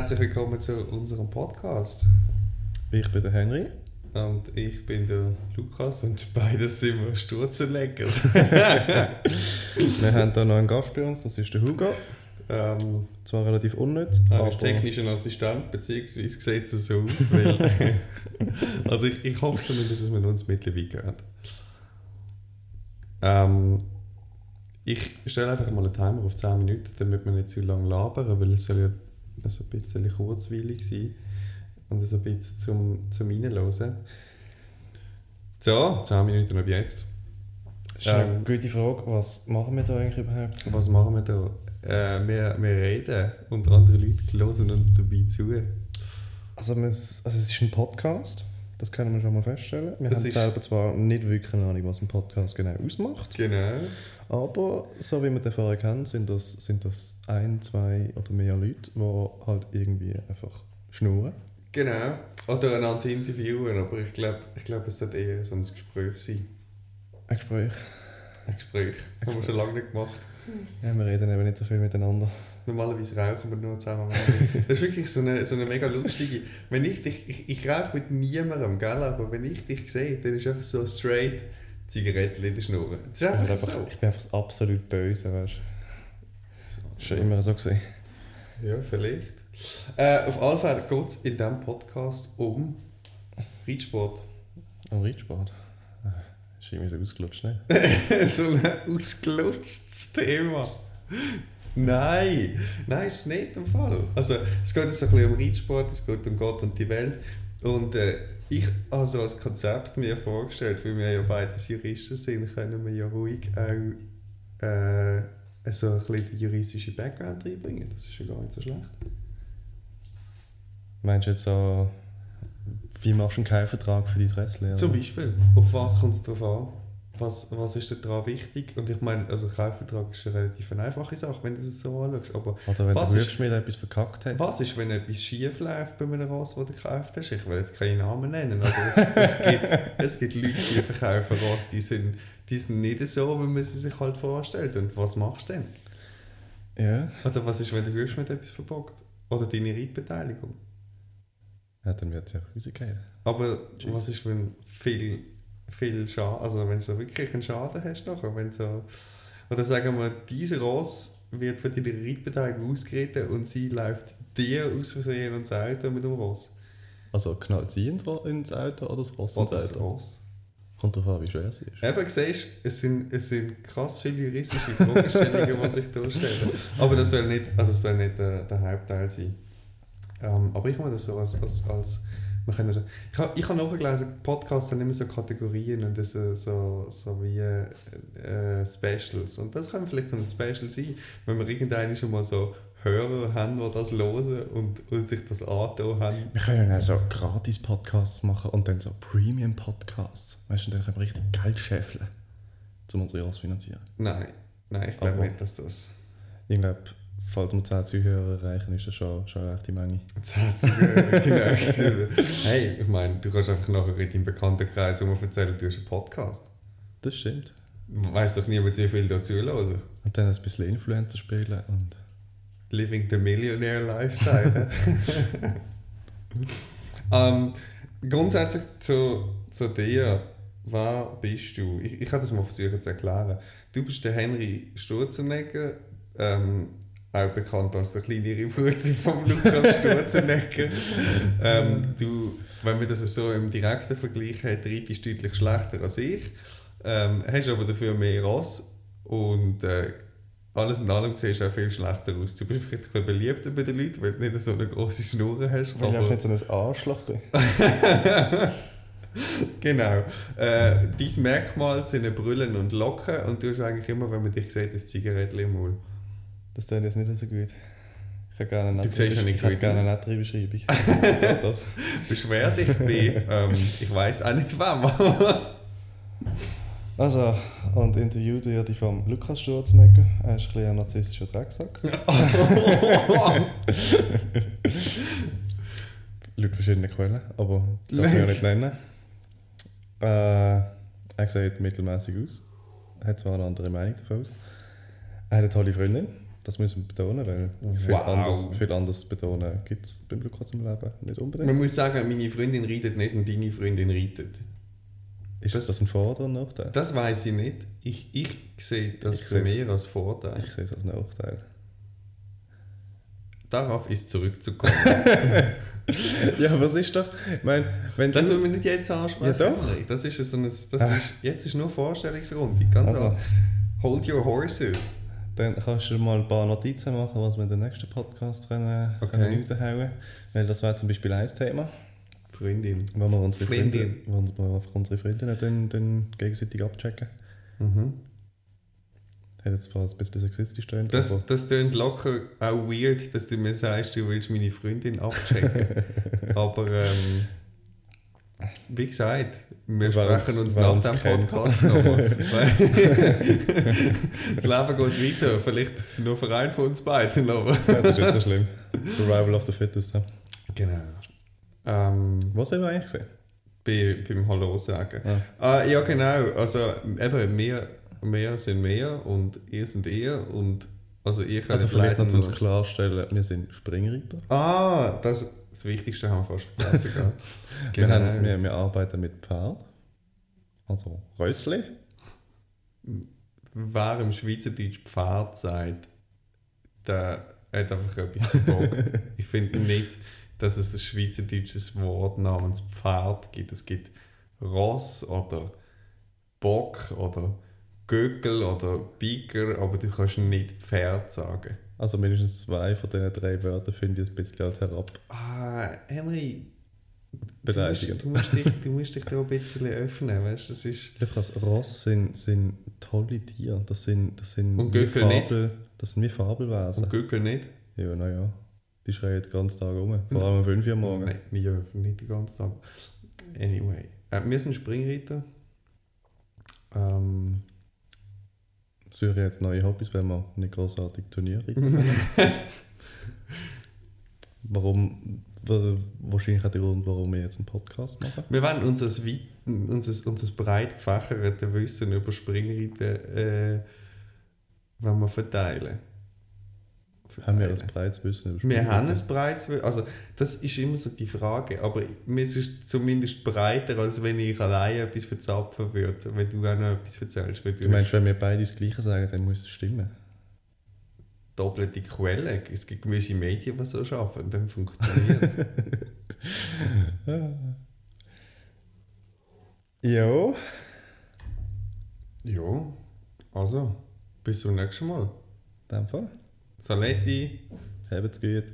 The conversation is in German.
Herzlich willkommen zu unserem Podcast. Ich bin der Henry. Und ich bin der Lukas und beide sind wir Sturzenlecker. wir haben hier noch einen Gast bei uns, das ist der Hugo. Ähm, Zwar relativ unnütz, er ist technischer Assistent, beziehungsweise sieht es so aus. Weil also ich, ich hoffe zumindest, dass man uns mittlerweile gehört. Ähm, ich stelle einfach mal einen Timer auf 10 Minuten, damit wir nicht zu lange labern, weil es soll ja ein bisschen kurzweilig sein und so ein bisschen zum, zum Reinhören. So, 10 Minuten ab jetzt. Das ist ähm, eine gute Frage. Was machen wir da eigentlich überhaupt? Was machen wir da? Äh, wir, wir reden und andere Leute hören uns dabei zu. Also, also es ist ein Podcast, das können wir schon mal feststellen. Wir das haben selber zwar nicht wirklich eine Ahnung, was ein Podcast genau ausmacht. Genau. Aber so wie wir den vorher kennen, sind das, sind das ein, zwei oder mehr Leute, die halt irgendwie einfach schnurren. Genau. Oder einander interviewen, aber ich glaube, ich glaub, es sollte eher so ein Gespräch sein. Ein Gespräch? Ein Gespräch. Haben wir schon lange nicht gemacht. Ja, wir reden eben nicht so viel miteinander. Normalerweise rauchen wir nur zusammen. das ist wirklich so eine, so eine mega lustige... Wenn ich dich... Ich, ich rauche mit niemandem, gell? Aber wenn ich dich sehe, dann ist einfach so straight Zigaretten in der Schnur. Das ist einfach, ich, so. ich bin einfach absolut böse, weißt du. So, schon immer so gesehen. Ja, vielleicht. Äh, auf alle Fälle geht es in diesem Podcast um Reitsport. Um Reitsport? Das ist irgendwie so ausgelutscht, ne? so ein ausgelutschtes Thema. Nein, nein, ist es nicht der Fall. Also, es geht so ein bisschen um Reitsport, es geht um Gott und die Welt. Und äh, ich habe so als Konzept mir vorgestellt, weil wir ja beide Juristen sind, können wir ja ruhig auch äh, so ein bisschen den juristischen Background reinbringen. Das ist ja gar nicht so schlecht. Meinst du jetzt so, wie machst du einen Keilvertrag für dein Wrestling? Zum Beispiel. Auf was kommt es darauf an? Was, was ist daran wichtig? Und ich meine, also Kaufvertrag ist eine relativ einfache Sache, wenn du es so anschaust. Aber Oder wenn was der Berufsschmied etwas verkackt hat. Was ist, wenn etwas schief läuft bei einem Ross, das du gekauft hast? Ich will jetzt keinen Namen nennen, aber es, es, gibt, es gibt Leute, die verkaufen Ross, die sind, die sind nicht so, wie man sie sich halt vorstellt. Und was machst du denn? Ja. Oder was ist, wenn der Berufsschmied etwas verbockt? Oder deine Reitbeteiligung? Ja, dann wird es ja rausgehen. Aber Tschüss. was ist, wenn viel, viel Schaden, also wenn du wirklich einen Schaden hast nachher, wenn so, oder sagen wir, diese Ross wird für deine Reitbeteiligung ausgeritten und sie läuft dir aus Versehen ins Auto mit dem Ross. Also knallt sie ins, ins Auto oder das Ross ins Auto? Das Ross. Kommt darauf an, wie schwer sie ist. Eben, siehst es sind, es sind krass viele juristische Fragestellungen, die sich da stellen. Aber das soll nicht, also das soll nicht der, der Hauptteil sein. Ähm, aber ich meine das so als, als, als wir können, ich habe ich hab nachgelesen, Podcasts haben immer so Kategorien und das so, so, so wie äh, Specials. Und das kann vielleicht so ein Special sein, wenn wir irgendeinen schon mal so Hörer haben, die das hören und, und sich das angetan haben. Wir können ja so Gratis-Podcasts machen und dann so Premium-Podcasts. Weißt du, dann können wir richtig Geld scheffeln, um unsere Jahres finanzieren. Nein, nein, ich glaube nicht, dass das... Ich glaube, falls wir 10 Zuhörer erreichen, ist das schon, schon eine rechte Menge. 10 Zuhörer, genau. hey, ich meine, du kannst einfach nachher in deinem Bekanntenkreis immer erzählen, du hast einen Podcast. Das stimmt. Weiß doch niemand, wie viel da zuhören. Und dann ein bisschen Influencer spielen und... Living the Millionaire Lifestyle. ähm, grundsätzlich zu, zu dir. Wer bist du? Ich, ich kann das mal versuchen zu erklären. Du bist der Henry Sturzenegger, ähm, auch bekannt als der kleinere Bruder von Lukas Sturzenegger. ähm, du, wenn wir das so im direkten Vergleich haben, reitest deutlich schlechter als ich. Ähm, hast aber dafür mehr Ross und äh, alles in allem siehst du auch viel schlechter aus. Du bist vielleicht ein beliebter bei den Leuten, weil du nicht so eine große Schnur hast. Weil ich nicht so ein Arschloch bin. genau. Äh, dein Merkmal sind Brüllen und Locken und du hast eigentlich immer, wenn man dich sieht, ein Zigarettchen im Mund. Das tut jetzt nicht so gut. Ich habe gerne eine du siehst ja nicht gut gerne eine nette Beschreibung. das. Beschwer dich bei, ähm, ich weiß auch nicht wem. also, und interviewt ja die vom Lukas Sturzenegger. Er ist ein bisschen ein narzisstischer Drecksack. Laut verschiedenen Quellen, aber das kann ich nicht nennen. Äh, er sieht mittelmäßig aus. Er hat zwar eine andere Meinung davon. Er hat eine tolle Freundin. Das müssen wir betonen, weil viel, Wow. anders, viel anderes betonen gibt es beim Lukas im Leben nicht unbedingt. Man muss sagen, meine Freundin reitet nicht und deine Freundin reitet. Ist das- das, ein Vor- oder ein Nachteil? Das weiß ich nicht. Ich, ich sehe das Ich seh's- mir als Vorteil. Ich sehe es als Nachteil. Darauf ist zurückzukommen. ja, was ist doch? Ich meine, wenn Das wollen wir nicht jetzt ansprechen. Ja, doch. Das ist so ein, das Ah. ist, jetzt ist nur Vorstellungsrunde. Ganz also. Hold your horses. Dann kannst du mal ein paar Notizen machen, was wir in den nächsten Podcast können, Okay. können raushauen Weil das wäre zum Beispiel ein Thema, Freundin. wo wir unsere Freundin. Freunde, wo wir einfach unsere Freundinnen dann, dann gegenseitig abchecken. Mhm. Hat jetzt zwar ein bisschen sexistisch tönt, Das, das klingt locker auch weird, dass du mir sagst, du willst meine Freundin abchecken. Aber ähm, wie gesagt, wir uns- sprechen uns nach dem kennt. Podcast nochmal. Das Leben geht weiter. Vielleicht nur für einen von uns beiden. Aber ja, das ist nicht so schlimm. Survival of the Fittest. Ja. genau. Ähm, Was haben wir eigentlich gesehen? bei, beim Hallo sagen. Ah. Ah, ja, genau. Also eben, wir, wir sind mehr und ihr sind ihr. Und also ihr könnt Also vielleicht noch zum Klarstellen, wir sind Springreiter. Ah, das, das Wichtigste haben wir fast vergessen. gell? Wir, genau. haben, wir, wir arbeiten mit Pferd. Also Rössli. Wer im Schweizerdeutsch Pferd sagt, der hat einfach etwas verbockt. ich finde nicht, dass es ein schweizerdeutsches Wort namens Pferd gibt. Es gibt Ross oder Bock oder Göckel oder Biker, aber du kannst nicht Pferd sagen. Also mindestens zwei von diesen drei Wörtern finde ich ein bisschen als herab Ah, Henry, du musst, beleidigend. du, musst dich, du musst dich da ein bisschen öffnen, weißt du, das ist... Lukas, Ross sind, sind tolle Tiere. Das sind, das sind Und wie Göckel nicht. Fabel, das sind wie Fabelwesen. Und Göckel nicht? Ja, naja. Die schreien den ganzen Tag rum. Vor allem um 5 Uhr morgens. Nein, wir nicht den ganzen Tag. Anyway. Äh, wir sind Springreiter. Ähm, Syrien hat neue Hobbys, wenn wir nicht großartig Turniere. Warum? wa- Wahrscheinlich auch der Grund, warum wir jetzt einen Podcast machen. wir wollen unser, unser, unser breit gefächertes Wissen über Springreiten äh, wollen wir verteilen. Haben wir Verteilen. ein breites Wissen über Wir haben ein breites Wissen. Also, das ist immer so die Frage. Aber mir ist es zumindest breiter, als wenn ich alleine etwas verzapfen würde. Wenn du auch noch etwas erzählst. Du Du meinst, wenn wir beide das Gleiche sagen, dann muss es stimmen? doppelte Quelle. Es gibt gewisse Medien, die so arbeiten, dann funktioniert es. Ja. ja, also, bis zum nächsten Mal. In dem Fall. Saletti. Habt's gut.